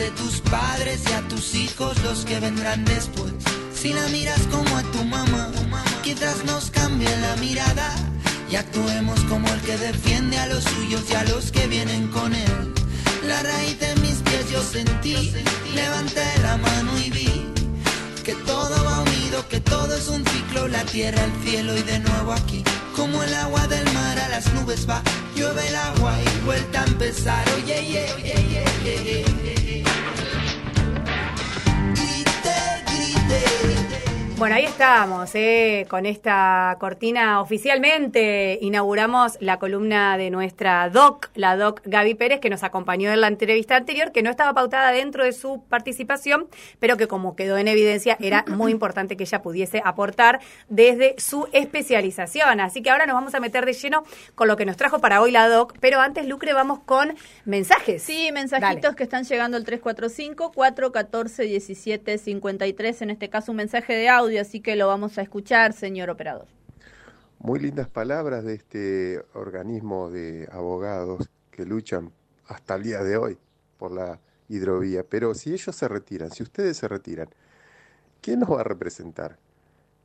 de tus padres y a tus hijos los que vendrán después. Si la miras como a tu mamá, quizás nos cambie la mirada y actuemos como el que defiende a los suyos y a los que vienen con él. La raíz de mis pies yo sentí, levanté la mano y vi que todo va unido, que todo es un ciclo, la tierra, el cielo y de nuevo aquí. Como el agua del mar a las nubes va, llueve el agua y vuelta a empezar. Oye, oye, oye, oye, oye. Monday. Bueno, ahí estamos, eh, con esta cortina oficialmente inauguramos la columna de nuestra doc, la doc Gaby Pérez, que nos acompañó en la entrevista anterior, que no estaba pautada dentro de su participación, pero que como quedó en evidencia era muy importante que ella pudiese aportar desde su especialización. Así que ahora nos vamos a meter de lleno con lo que nos trajo para hoy la doc, pero antes, Lucre, vamos con mensajes. Sí, mensajitos Dale. que están llegando al 345-414-1753, en este caso un mensaje de audio, así que lo vamos a escuchar, señor operador. Muy lindas palabras de este organismo de abogados que luchan hasta el día de hoy por la hidrovía. Pero si ellos se retiran, si ustedes se retiran, ¿quién nos va a representar?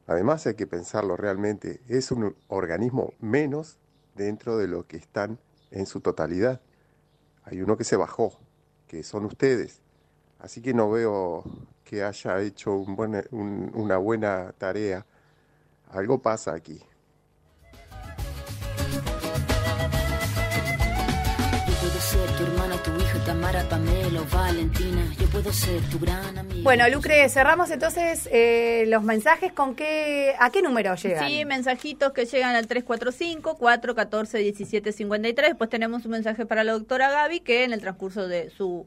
Además hay que pensarlo realmente, es un organismo menos dentro de lo que están en su totalidad. Hay uno que se bajó, que son ustedes. Así que no veo que haya hecho un buen- un- una buena tarea. Algo pasa aquí. Bueno, Lucre, cerramos entonces eh, los mensajes con qué, a qué número llegan. Sí, mensajitos que llegan al 345-414-1753. Después tenemos un mensaje para la doctora Gaby que en el transcurso de su,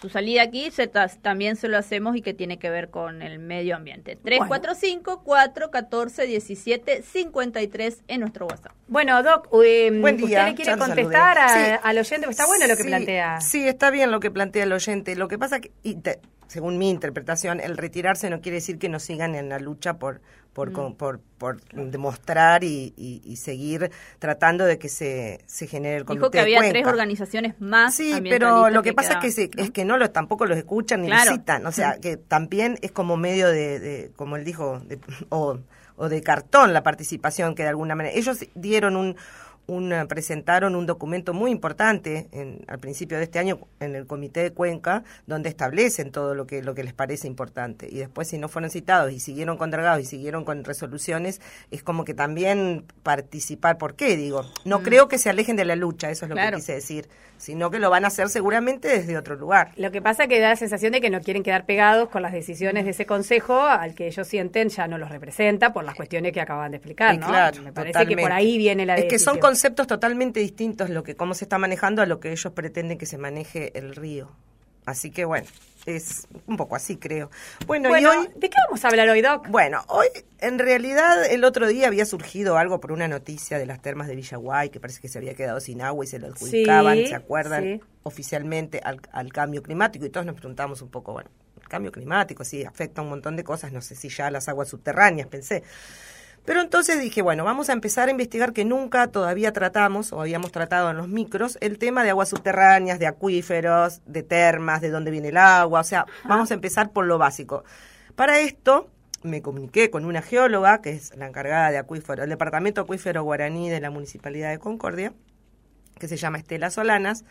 su salida aquí se también se lo hacemos y que tiene que ver con el medio ambiente. 345-414-1753 en nuestro WhatsApp. Bueno, Doc, eh, Buen día, ¿usted le quiere contestar a- Sí. al oyente? Está bueno lo que Sí, plantea. Sí, está bien lo que plantea el oyente. Lo que pasa que, y te- según mi interpretación, el retirarse no quiere decir que no sigan en la lucha por por, Mm. por, por demostrar y, y- y seguir tratando de que se, se genere el comité Dijo que de había tres organizaciones más. Sí, pero lo que pasa es que, se- es que no lo, tampoco los escuchan ni Claro. los citan. O sea, que también es como medio de, de- como él dijo, de- o, o de cartón la participación que de alguna manera. Ellos dieron un, un, eh, presentaron un documento muy importante en, al principio de este año en el Comité de Cuenca, donde establecen todo lo que, lo que les parece importante. Y después, si no fueron citados y siguieron con dragados y siguieron con resoluciones, es como que también participar. ¿Por qué? Digo, no Mm. creo que se alejen de la lucha, eso es lo Claro. que quise decir, sino que lo van a hacer seguramente desde otro lugar. Lo que pasa es que da la sensación de que no quieren quedar pegados con las decisiones de ese consejo al que ellos sienten ya no los representa por las cuestiones que acaban de explicar, Eh, ¿no? claro, Me parece totalmente. que por ahí viene la Es que son. Conceptos totalmente distintos lo que cómo se está manejando a lo que ellos pretenden que se maneje el río. Así que bueno, es un poco así creo. Bueno, Bueno, y hoy ¿de qué vamos a hablar hoy, Doc? bueno, hoy en realidad el otro día había surgido algo por una noticia de las termas de Villaguay que parece que se había quedado sin agua y se lo adjudicaban, Sí, ¿se acuerdan? sí. Oficialmente al, al cambio climático y todos nos preguntamos un poco, bueno, el cambio climático sí afecta un montón de cosas, no sé si ya las aguas subterráneas, pensé. Pero entonces dije, bueno, vamos a empezar a investigar que nunca todavía tratamos o habíamos tratado en los micros el tema de aguas subterráneas, de acuíferos, de termas, de dónde viene el agua, o sea, vamos a empezar por lo básico. Para esto me comuniqué con una geóloga, que es la encargada de acuífero, el Departamento Acuífero Guaraní de la Municipalidad de Concordia, que se llama Estela Solanas,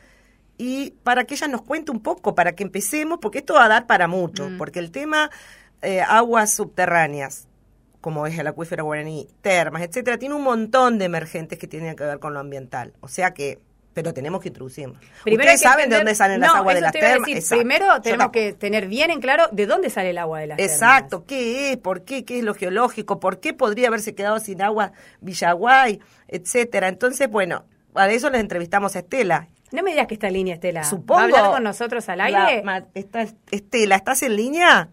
y para que ella nos cuente un poco, para que empecemos, porque esto va a dar para mucho, Mm. porque el tema eh, aguas subterráneas, como es el acuífero guaraní, termas, etcétera, tiene un montón de emergentes que tienen que ver con lo ambiental. O sea que, pero tenemos que introducirnos. Primero Ustedes que saben de dónde salen no, las aguas de las te termas. decir. Exacto. Primero tenemos que tener bien en claro de dónde sale el agua de las termas. Exacto, ¿qué es? ¿Por qué? ¿Qué es lo geológico? ¿Por qué podría haberse quedado sin agua Villaguay? Etcétera. Entonces, bueno, para eso les entrevistamos a Estela. No me digas que está en línea, Estela. Supongo. ¿Va a hablar con nosotros al aire? La- ma- está- Estela, ¿estás en línea?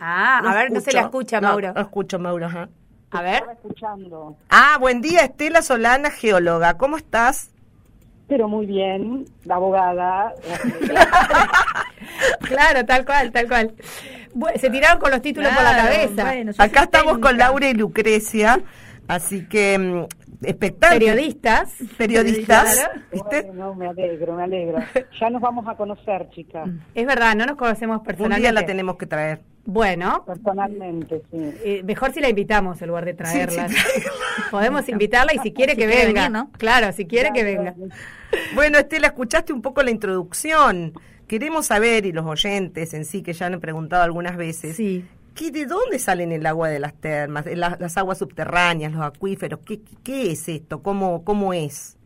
Ah, a ver, no se la escucha, Mauro. No, escucho, Mauro. ajá. A ver. escuchando. Ah, buen día, Estela Solana, geóloga. ¿Cómo estás? Pero muy bien, la abogada. Claro, tal cual, tal cual. Se tiraron con los títulos por la cabeza. bueno, Acá estamos con. Laura y Lucrecia, así que mm, expectantes. Periodistas. Periodistas. Claro. ¿viste? Bueno, me alegro, me alegro. Ya nos vamos a conocer, chicas, Es verdad, no nos conocemos Un personalmente. día la tenemos que traer. Bueno, personalmente, sí. eh, mejor si la invitamos en lugar de traerla. Sí, Podemos invitarla y si quiere que quiere venga. venir, ¿no? Claro, si quiere que venga. Bueno, Estela, escuchaste un poco la introducción. Queremos saber, y los oyentes en sí, que ya han preguntado algunas veces, Sí. ¿Qué, ¿de dónde salen el agua de las termas, la- las aguas subterráneas, los acuíferos? ¿Qué, qué, qué es esto? ¿Cómo, ¿Cómo es?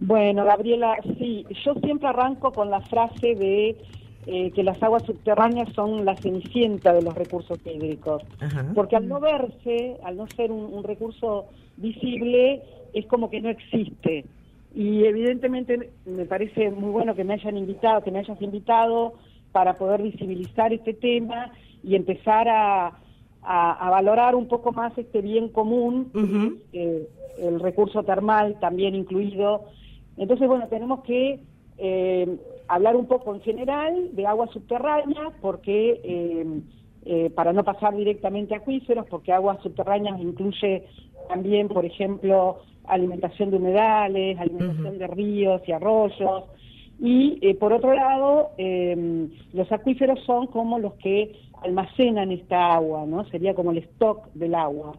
Bueno, Gabriela, sí, yo siempre arranco con la frase de eh, que las aguas subterráneas son la cenicienta de los recursos hídricos, Ajá. porque al no verse, al no ser un, un recurso visible, es como que no existe. Y evidentemente me parece muy bueno que me hayan invitado, que me hayas invitado para poder visibilizar este tema y empezar a, a- a valorar un poco más este bien común, eh, el recurso termal también incluido. Entonces, bueno, tenemos que eh, hablar un poco en general de aguas subterráneas, porque eh, eh, para no pasar directamente a acuíferos, porque aguas subterráneas incluye también, por ejemplo, alimentación de humedales, alimentación de ríos y arroyos. Y eh, por otro lado, los acuíferos son como los que almacenan esta agua, ¿no? Sería como el stock del agua.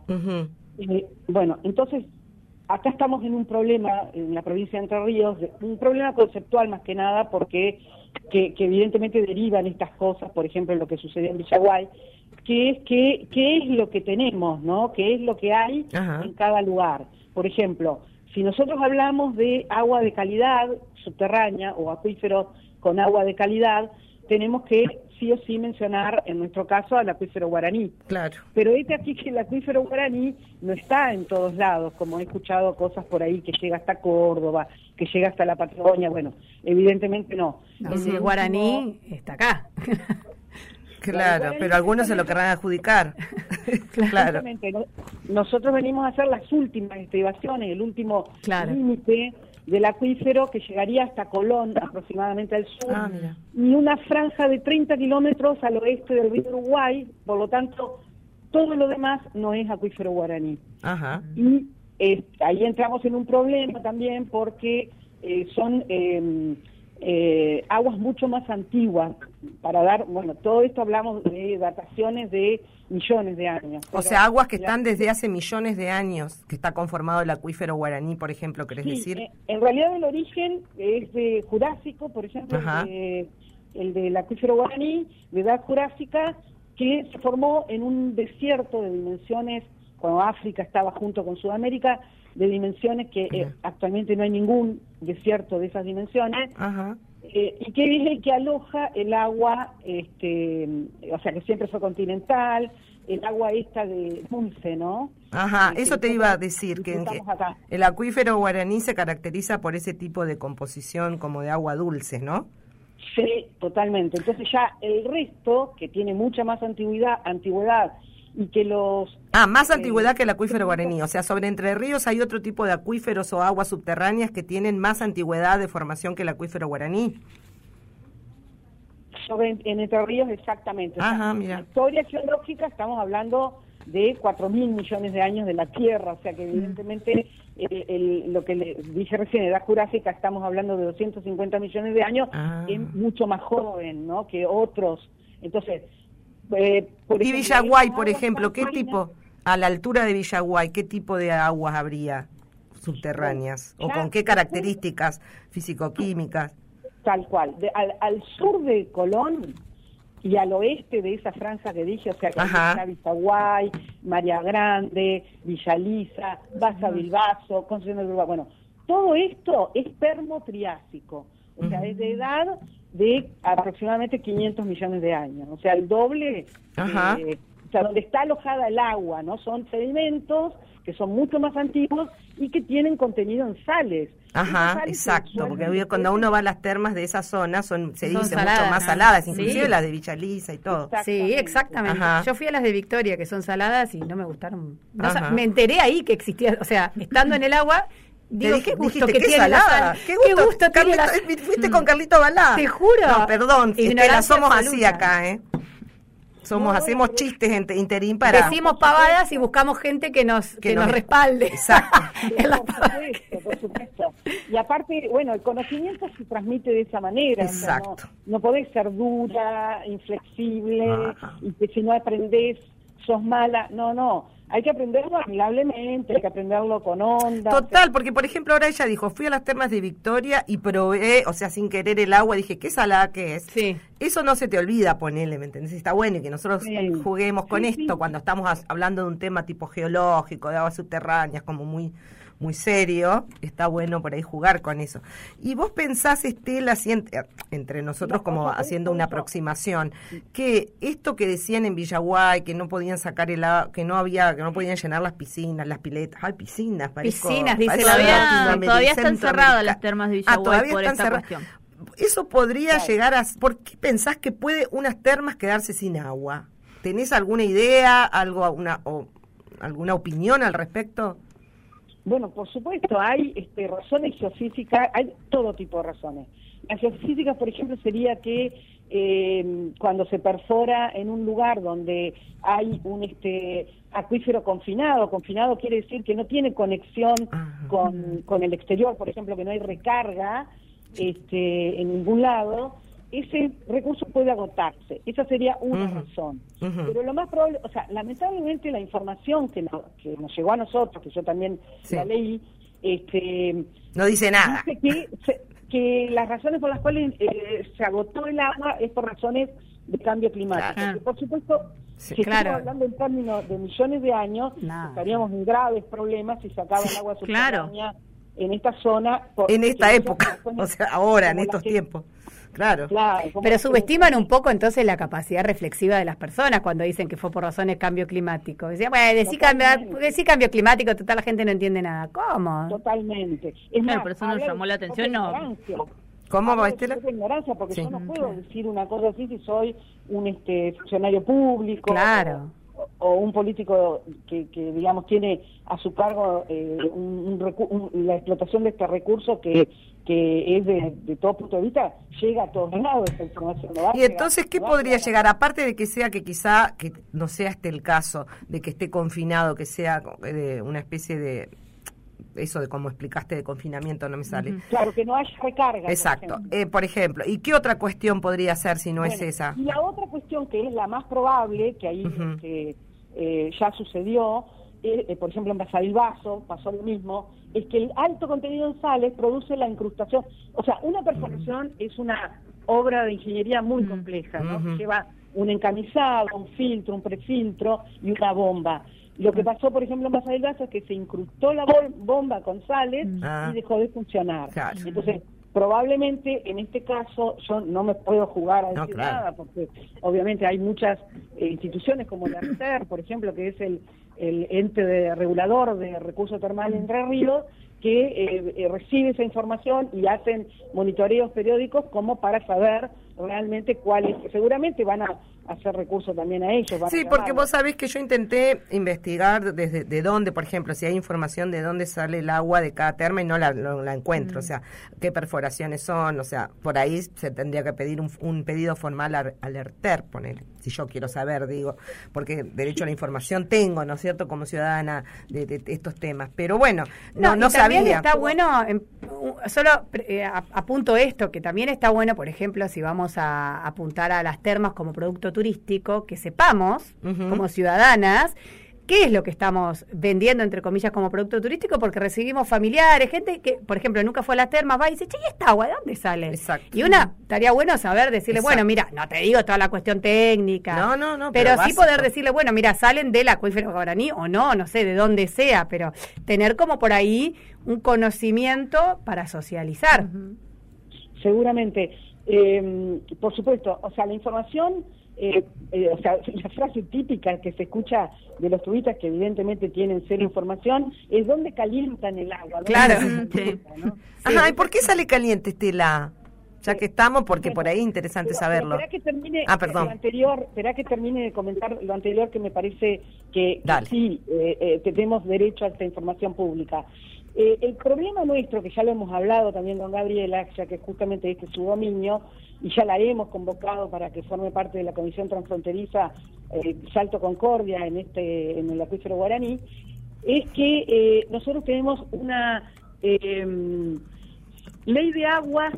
Eh, bueno, entonces, acá estamos en un problema en la provincia de Entre Ríos, un problema conceptual más que nada, porque que, que evidentemente derivan estas cosas, por ejemplo, lo que sucedió en Villaguay, que es que, qué es lo que tenemos, ¿no? ¿Qué es lo que hay Ajá. en cada lugar? Por ejemplo, si nosotros hablamos de agua de calidad subterránea o acuíferos con agua de calidad, tenemos que sí o sí mencionar, en nuestro caso, al acuífero guaraní. Claro. Pero este aquí que el acuífero guaraní no está en todos lados, como he escuchado cosas por ahí que llega hasta Córdoba, que llega hasta la Patagonia, bueno, evidentemente no. No, si el guaraní, está acá. Claro, pero algunos se lo querrán adjudicar. claro. Nosotros venimos a hacer las últimas estribaciones, el último Claro. límite del acuífero que llegaría hasta Colón, aproximadamente al sur, Ah, y una franja de 30 kilómetros al oeste del río Uruguay, por lo tanto, todo lo demás no es acuífero guaraní. Ajá. Y eh, ahí entramos en un problema también porque eh, son eh, eh, aguas mucho más antiguas para dar, bueno, todo esto hablamos de dataciones de millones de años. O sea, aguas que la- están desde hace millones de años, que está conformado el acuífero guaraní, por ejemplo, ¿querés Sí, decir? eh, en realidad el origen es de Jurásico, por ejemplo, el, de- el del acuífero guaraní, de edad jurásica, que se formó en un desierto de dimensiones, cuando África estaba junto con Sudamérica, de dimensiones que eh, actualmente no hay ningún desierto de esas dimensiones, Ajá. Eh, y que es el que aloja el agua, este, o sea, que siempre fue continental, el agua esta de dulce, ¿no? Ajá, Eh, eso te iba a decir, que, que el acuífero guaraní se caracteriza por ese tipo de composición como de agua dulce, ¿no? Sí, totalmente. Entonces ya el resto, que tiene mucha más antigüedad, antigüedad y que los... Ah, más eh, antigüedad que el acuífero guaraní. O sea, sobre Entre Ríos hay otro tipo de acuíferos o aguas subterráneas que tienen más antigüedad de formación que el acuífero guaraní. sobre en Entre Ríos exactamente. O sea, Ajá, mira. la historia geológica estamos hablando de 4 mil millones de años de la Tierra, o sea que evidentemente el- el- lo que le dije recién, edad jurásica, estamos hablando de 250 millones de años, Ah. es mucho más joven ¿no? que otros. Entonces, eh, por Y ejemplo, Villaguay, por ejemplo, ¿qué tipo, a la altura de Villaguay, qué tipo de aguas habría subterráneas? ¿O con qué características físico-químicas? Tal cual. De- al, al sur de Colón y al oeste de esa franja que dije, o sea, que está Villaguay, María Grande, Villa Lisa, Baza Bilbaso, Concepción del Uruguay. Bueno, todo esto es permotriásico, o sea, es de edad de aproximadamente 500 millones de años, o sea, el doble, Ajá. eh, o sea, donde está alojada el agua, ¿no? Son sedimentos que son mucho más antiguos y que tienen contenido en sales. Ajá, sales exacto, porque cuando uno va a las termas de esa zona son, se Son dice, saladas, mucho más ¿no? saladas, Sí. inclusive las de Villa Lisa y todo. Exacto. Sí, exactamente. Ajá. Yo fui a las de Victoria, que son saladas, y no me gustaron. No Ajá. sa- me enteré ahí que existía, o sea, estando en el agua, digo, dije- qué gusto dijiste, que qué tiene la salada, sal. qué gusto, tiene la Carlito, fuiste con Carlito Balá. Te juro. No, perdón, Estela, somos así acá, ¿eh? somos No, hacemos pero- chistes interín para Decimos pavadas y buscamos gente que nos, que Que nos nos- respalde. Exacto. Por supuesto, por supuesto. Y aparte, bueno, el conocimiento se transmite de esa manera. no- Exacto. no, podés ser dura, inflexible, Ajá. y que si no aprendés sos mala. No, no. Hay que aprenderlo amigablemente, hay que aprenderlo con onda. Total, porque por ejemplo ahora ella dijo, fui a las termas de Victoria y probé, o sea, sin querer el agua, dije, qué salada que es. Sí. Eso no se te olvida, ponele, ¿me entendés? Está bueno y que nosotros Sí. juguemos con Sí, esto cuando estamos hablando de un tema tipo geológico, de aguas subterráneas, como muy muy serio, está bueno por ahí jugar con eso. Y vos pensás, Estela, en- entre nosotros No, como haciendo una aproximación, que esto que decían en Villaguay, que no podían sacar el agua, que no había, que no podían llenar las piscinas, las piletas, ay, piscinas, parezco- Piscinas, dice Todavía, todavía están cerradas centroamericana. las termas de Ah, Villaguay todavía por están esta cerradas. cuestión. Eso podría Claro. llegar a... ¿Por qué pensás que puede unas termas quedarse sin agua? ¿Tenés alguna idea, algo, una, o, alguna opinión al respecto? Bueno, por supuesto, hay este, razones geofísicas, hay todo tipo de razones. Las geofísicas, por ejemplo, sería que eh, cuando se perfora en un lugar donde hay un este, acuífero confinado, confinado quiere decir que no tiene conexión Ajá. con, con el exterior, por ejemplo, que no hay recarga este, en ningún lado, ese recurso puede agotarse. Esa sería una razón. Pero lo más probable, o sea, lamentablemente la información que, no- que nos llegó a nosotros, que yo también Sí. la leí, este, No dice nada. dice que, que las razones por las cuales eh, se agotó el agua es por razones de cambio climático. Claro. Por supuesto, Sí, si claro. estamos hablando en términos de millones de años, No. estaríamos en graves problemas si se acaba el agua claro. subterránea en esta zona. por- En esta época, o sea, ahora, en estos que- tiempos. Claro. Pero subestiman un poco entonces la capacidad reflexiva de las personas cuando dicen que fue por razones de cambio climático. Decían, bueno, decí cambio, decí cambio climático, total la gente no entiende nada. ¿Cómo? Totalmente. Es Claro, más, pero eso nos llamó la atención, no. ¿Cómo, su Estela? propia ignorancia, porque Sí. yo no puedo decir una cosa así si soy un este funcionario público Claro. o, o un político que, que, digamos tiene a su cargo eh, un- un recu- un- la explotación de este recurso que que es de, de todo punto de vista llega a todos lados esta información no Y llegar- entonces, ¿qué no podría llegar llegar? Aparte de que sea que quizá, que no sea este el caso, de que esté confinado, que sea eh, una especie de, eso de como explicaste de confinamiento, no me sale. Claro, que no haya recarga. por Exacto. ejemplo. Eh, por ejemplo, ¿y qué otra cuestión podría ser si no es esa? Y la otra cuestión que es la más probable, que ahí este, eh, ya sucedió, eh, eh, por ejemplo en Basadilbazo pasó lo mismo, es que el alto contenido en sales produce la incrustación. O sea, una perforación es una obra de ingeniería muy compleja, ¿no? Lleva un encamisado, un filtro, un prefiltro y una bomba. Lo que pasó, por ejemplo, en Basadilbazo es que se incrustó la bol- bomba con sales Ah. y dejó de funcionar. Claro. Entonces, probablemente en este caso yo no me puedo jugar a No, decir claro. nada porque obviamente hay muchas eh, instituciones como la ARTER, por ejemplo, que es el, el ente de regulador de recursos termales Entre Ríos, que eh, eh, recibe esa información y hacen monitoreos periódicos como para saber realmente cuáles, seguramente van a hacer recursos también a ellos. van a Sí, porque llamarlos. vos sabés que yo intenté investigar desde de dónde, por ejemplo, si hay información de dónde sale el agua de cada terma y no la, no la encuentro, o sea, qué perforaciones son, o sea, por ahí se tendría que pedir un, un pedido formal al, al ERTER, poner, si yo quiero saber, digo, porque derecho a la información tengo, ¿no es cierto?, como ciudadana de, de estos temas, pero bueno, no, no, también sabía. está bueno, u- solo eh, a- apunto esto, que también está bueno, por ejemplo, si vamos a apuntar a las termas como producto turístico, que sepamos, como ciudadanas, qué es lo que estamos vendiendo, entre comillas, como producto turístico, porque recibimos familiares, gente que, por ejemplo, nunca fue a las termas, va y dice, che, ¿y esta agua de dónde sale? Exacto. Y una, estaría bueno saber, decirle, Exacto. bueno, mira, no te digo toda la cuestión técnica. No, no, no, Pero, pero sí poder decirle, bueno, mira, salen del acuífero guaraní o no, no sé, de dónde sea, pero tener como por ahí un conocimiento para socializar. Seguramente. Eh, por supuesto, o sea, la información, eh, eh, o sea, la frase típica que se escucha de los turistas que evidentemente tienen cero información es dónde calientan el agua. ¿Dónde Claro. Ajá, ¿y por qué sale caliente, Estela? Ya que estamos, porque por ahí es interesante Pero- saberlo. pero Esperá que termine Ah, perdón. lo anterior, esperá que termine de comentar lo anterior que me parece que, que sí eh, eh, tenemos derecho a esta información pública. Eh, el problema nuestro, que ya lo hemos hablado también con Gabriela, ya que justamente este es su dominio, y ya la hemos convocado para que forme parte de la Comisión Transfronteriza eh, Salto Concordia en, este, en el acuífero guaraní, es que eh, nosotros tenemos una ley de aguas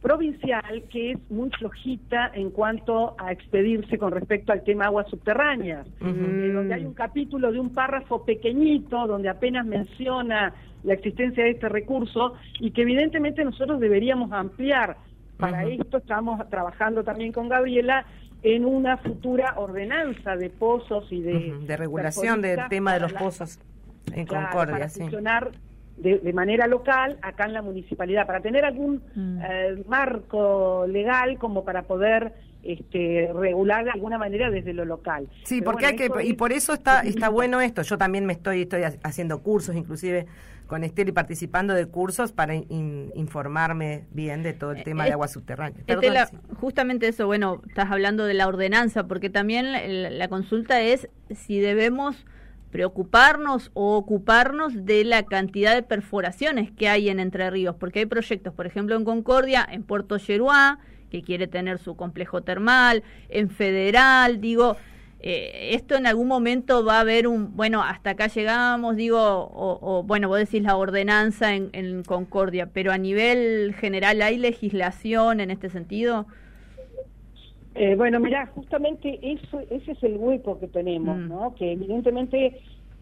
provincial que es muy flojita en cuanto a expedirse con respecto al tema aguas subterráneas, eh, donde hay un capítulo de un párrafo pequeñito donde apenas menciona la existencia de este recurso y que evidentemente nosotros deberíamos ampliar. Para esto estamos trabajando también con Gabriela en una futura ordenanza de pozos y de... Ujú, de regulación del tema de los pozos en Claro, Concordia, para sí. funcionar de, de manera local acá en la municipalidad, para tener algún Mm. eh, marco legal como para poder este, regular de alguna manera desde lo local. Sí, Pero porque bueno, hay que, y por eso está, está bueno esto. Yo también me estoy, estoy ha- haciendo cursos, inclusive con Esther y participando de cursos para in- informarme bien de todo el tema de Eh, aguas subterráneas. Perdón, Estela, sí. justamente eso, bueno, estás hablando de la ordenanza, porque también la, la consulta es si debemos preocuparnos o ocuparnos de la cantidad de perforaciones que hay en Entre Ríos, porque hay proyectos, por ejemplo, en Concordia, en Puerto Yeruá, que quiere tener su complejo termal, en Federal, digo, eh, esto en algún momento va a haber un, bueno, hasta acá llegamos, digo, o, o, bueno, vos decís la ordenanza en, en Concordia, pero a nivel general hay legislación en este sentido. Eh, bueno, mira, justamente eso, ese es el hueco que tenemos, Mm. ¿no? Que evidentemente,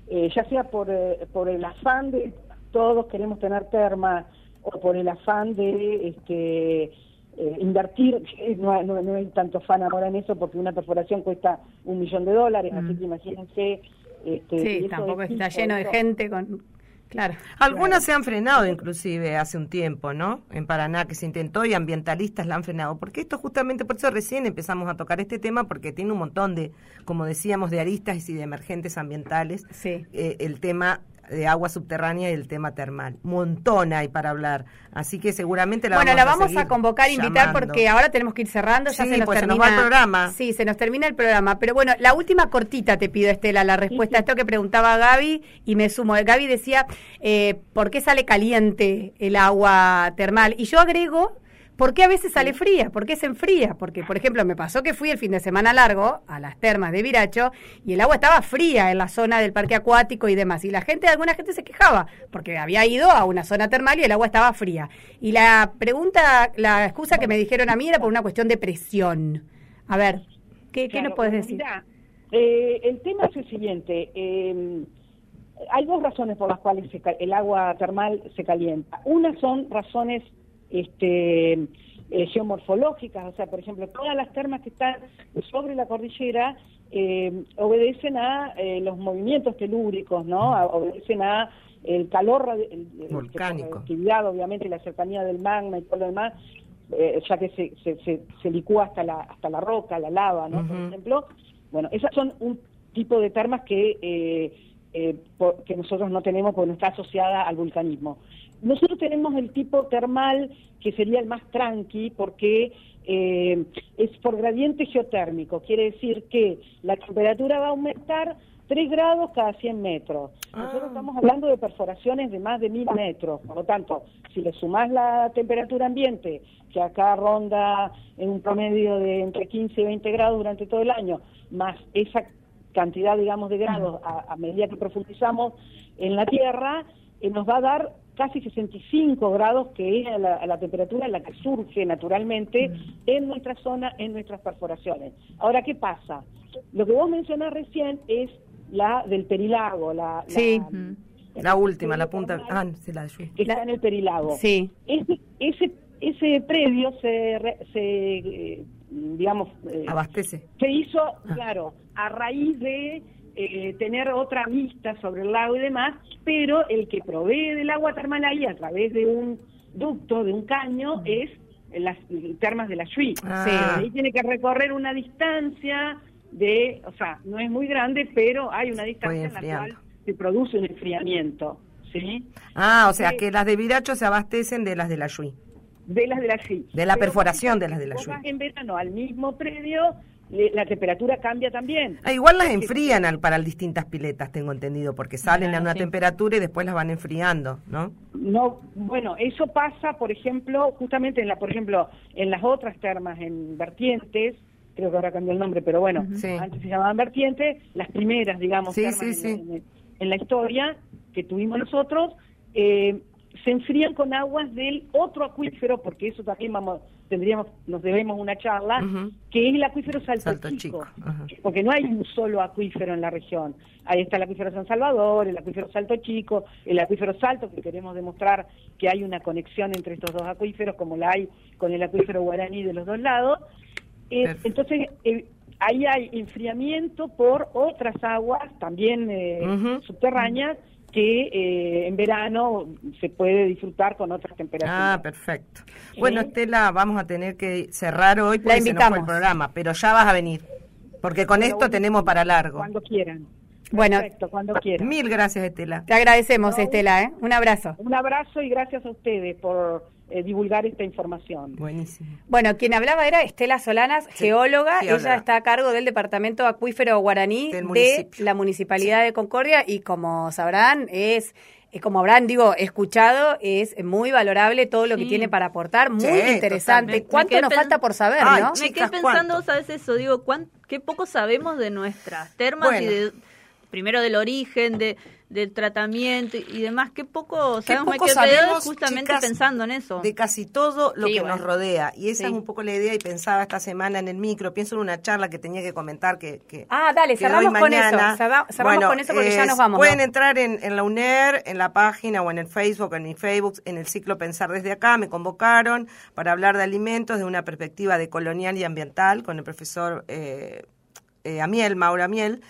eh, ya sea por, eh, por el afán de todos queremos tener terma o por el afán de este, eh, invertir, no, no, no hay tanto afán ahora en eso porque una perforación cuesta un millón de dólares, así que imagínense. Este, Sí, tampoco es está lleno de gente con... Claro. Algunas se han frenado inclusive hace un tiempo, ¿no? En Paraná que se intentó y ambientalistas la han frenado. Porque esto justamente, por eso recién empezamos a tocar este tema, porque tiene un montón de, como decíamos, de aristas y de emergentes ambientales. Sí. Eh, el tema de agua subterránea y el tema termal. Montón hay para hablar. Así que seguramente la bueno, vamos la vamos a convocar, invitar, llamando. porque ahora tenemos que ir cerrando, ya Sí, se nos pues se termina. nos va el programa. Sí, se nos termina el programa. Pero bueno, la última cortita te pido, Estela, la respuesta a esto que preguntaba Gaby y me sumo. Gaby decía, eh, ¿por qué sale caliente el agua termal? Y yo agrego, ¿por qué a veces sale fría? ¿Por qué se enfría? Porque, por ejemplo, me pasó que fui el fin de semana largo a las termas de Viracho y el agua estaba fría en la zona del parque acuático y demás. Y la gente, alguna gente se quejaba porque había ido a una zona termal y el agua estaba fría. Y la pregunta, la excusa que me dijeron a mí era por una cuestión de presión. A ver, ¿qué, nos puedes decir? mirá, eh, el tema es el siguiente. eh, hay dos razones por las cuales se el agua termal se calienta. Una son razones este, eh, geomorfológicas, o sea, por ejemplo, todas las termas que están sobre la cordillera eh, obedecen a eh, los movimientos telúricos, ¿no? A- obedecen a el calor el- el- Volcánico. la actividad, obviamente, la cercanía del magma y todo lo demás, eh, ya que se, se, se, se licúa hasta la, hasta la roca, la lava, ¿no? Por ejemplo. Bueno, esas son un tipo de termas que, eh, eh, por- que nosotros no tenemos porque no está asociada al vulcanismo. Nosotros tenemos el tipo termal que sería el más tranqui porque eh, es por gradiente geotérmico, quiere decir que la temperatura va a aumentar 3 grados cada 100 metros. Nosotros Ah. estamos hablando de perforaciones de más de 1000 metros, por lo tanto, si le sumás la temperatura ambiente, que acá ronda en un promedio de entre 15 y 20 grados durante todo el año, más esa cantidad, digamos, de grados a, a medida que profundizamos en la Tierra, eh, nos va a dar casi 65 grados, que es la, la temperatura en la que surge naturalmente en nuestra zona, en nuestras perforaciones. Ahora, ¿qué pasa? Lo que vos mencionás recién es la del perilago, la, Sí. la, La última, la punta. Ah, sí, la de Yui. que está en el perilago. Sí. Ese, ese, ese predio se, se eh, digamos, eh, Abastece. se hizo, Ah. claro, a raíz de eh, tener otra vista sobre el lago y demás, pero el que provee del agua termal ahí a través de un ducto, de un caño, es las termas de la Shui. Ah. Ahí tiene que recorrer una distancia de, o sea, no es muy grande, pero hay una distancia en la cual se produce un enfriamiento, ¿sí? Ah, o sea Sí. que las de Viracho se abastecen de las de la Yui. de las de la Shui. De la Pero perforación de las de la vas en verano al mismo predio, la temperatura cambia también. Ah, igual las enfrían al, para distintas piletas, tengo entendido, porque salen a una sí. temperatura y después las van enfriando, ¿no? No, bueno, eso pasa, por ejemplo, justamente en la, por ejemplo, en las otras termas, en vertientes, creo que ahora cambió el nombre, pero bueno, antes se llamaban vertientes, las primeras, digamos, Sí, termas sí, en, sí. en- en la historia que tuvimos nosotros, eh, se enfrían con aguas del otro acuífero, porque eso también vamos, tendríamos, nos debemos una charla, que es el acuífero Salto, Salto Chico, porque no hay un solo acuífero en la región. Ahí está el acuífero San Salvador, el acuífero Salto Chico, el acuífero Salto, que queremos demostrar que hay una conexión entre estos dos acuíferos, como la hay con el acuífero guaraní de los dos lados. Eh, entonces, eh, ahí hay enfriamiento por otras aguas, también eh, subterráneas, que eh, en verano se puede disfrutar con otras temperaturas. Ah, perfecto. Bueno, Estela, vamos a tener que cerrar hoy porque se nos fue el programa, pero ya vas a venir, porque con Pero esto bueno, tenemos para largo. Cuando quieran. Bueno. Perfecto, cuando quieran. Mil gracias, Estela. Te agradecemos, No. Estela, ¿eh? Un abrazo. Un abrazo y gracias a ustedes por eh, divulgar esta información. Buenísimo. Bueno, quien hablaba era Estela Solanas, geóloga. geóloga. Ella está a cargo del Departamento Acuífero Guaraní Del de municipio. la Municipalidad de Concordia y como sabrán, es... eh, Como habrán, digo, escuchado, es muy valorable todo lo que Sí. tiene para aportar, muy Sí, interesante. totalmente. ¿Cuánto nos falta por saber, Ay, no? Me quedé pensando, ¿cuánto? ¿sabes eso? Digo, ¿cuán- qué poco sabemos de nuestras termas y de, primero del origen, de, del tratamiento y demás. Qué poco Qué sabemos. poco me sabemos, justamente chicas, pensando en eso. De casi todo lo Sí, que bueno. nos rodea. Y esa Sí. es un poco la idea y pensaba esta semana en el micro. Pienso en una charla que tenía que comentar que... que Ah, dale, que cerramos doy con eso. mañana. Cerramos Bueno, con eso porque ya nos vamos. Pueden ¿no? entrar en, en la UNER, en la página o en el Facebook, en mi Facebook, en el ciclo Pensar desde acá. Me convocaron para hablar de alimentos de una perspectiva de colonial y ambiental con el profesor eh, eh, Amiel, Maura Amiel.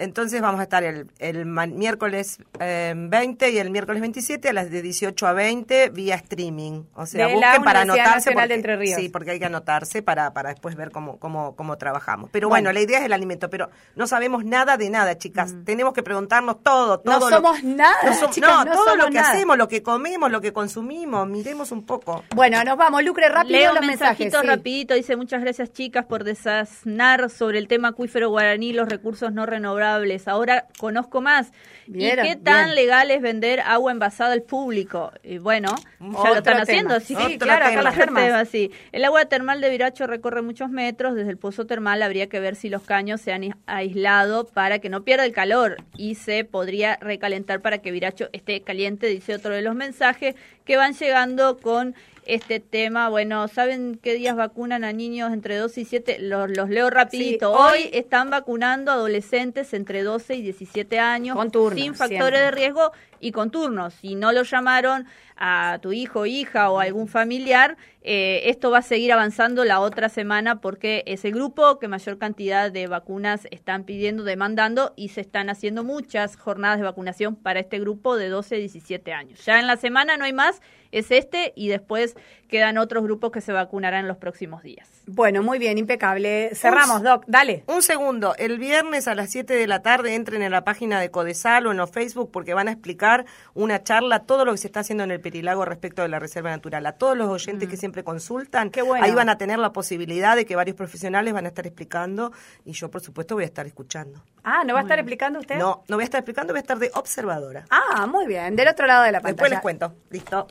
Entonces vamos a estar el, el ma- miércoles eh, 20 y el miércoles 27 a las de 18 a 20 vía streaming. O sea, De la busquen para anotarse. Nacional de porque- Entre Ríos. Sí, porque hay que anotarse para, para después ver cómo, cómo, cómo trabajamos. Pero bueno. Bueno. la idea es el alimento, pero no sabemos nada de nada, chicas. Tenemos que preguntarnos todo, No todo. lo- somos nada, No, som- chicas, no, no todo somos lo que nada. hacemos, lo que comemos, lo que consumimos. Miremos un poco. Bueno, nos vamos. Lucre, rápido Leo los mensajes. mensajitos sí. rapidito, dice muchas gracias chicas por desasnar sobre el tema acuífero guaraní, los recursos no renovables. Ahora conozco más. Vieron, ¿Y qué tan bien. legal es vender agua envasada al público? Y bueno, ya lo están tema. haciendo, Sí, que claro, acá tema. las termas. sí. El agua termal de Viracho recorre muchos metros. Desde el pozo termal habría que ver si los caños se han is- aislado para que no pierda el calor y se podría recalentar para que Viracho esté caliente, dice otro de los mensajes que van llegando con este tema. Bueno, ¿saben qué días vacunan a niños entre 12 y 7? Los, los leo rapidito. Sí, hoy- hoy, están vacunando adolescentes entre 12 y 17 años sin factores siempre. de riesgo y con turnos. Si no lo llamaron a tu hijo, hija o algún familiar, eh, esto va a seguir avanzando la otra semana porque es el grupo que mayor cantidad de vacunas están pidiendo, demandando y se están haciendo muchas jornadas de vacunación para este grupo de 12 a 17 años. Ya en la semana no hay más, es este y después quedan otros grupos que se vacunarán en los próximos días. Bueno, muy bien, impecable. Cerramos, Doc. Dale. Un segundo, el viernes a las 7 de la tarde entren en la página de Codesal o en los Facebook porque van a explicar una charla, todo lo que se está haciendo en el Perilago respecto de la Reserva Natural. A todos los oyentes que siempre consultan, Mm. Bueno. ahí van a tener la posibilidad de que varios profesionales van a estar explicando y yo, por supuesto, voy a estar escuchando. Ah, ¿no va a estar explicando usted? No, no voy a estar explicando, voy a estar de observadora. Ah, muy bien. Del otro lado de la pantalla. Después les cuento. ¿Listo?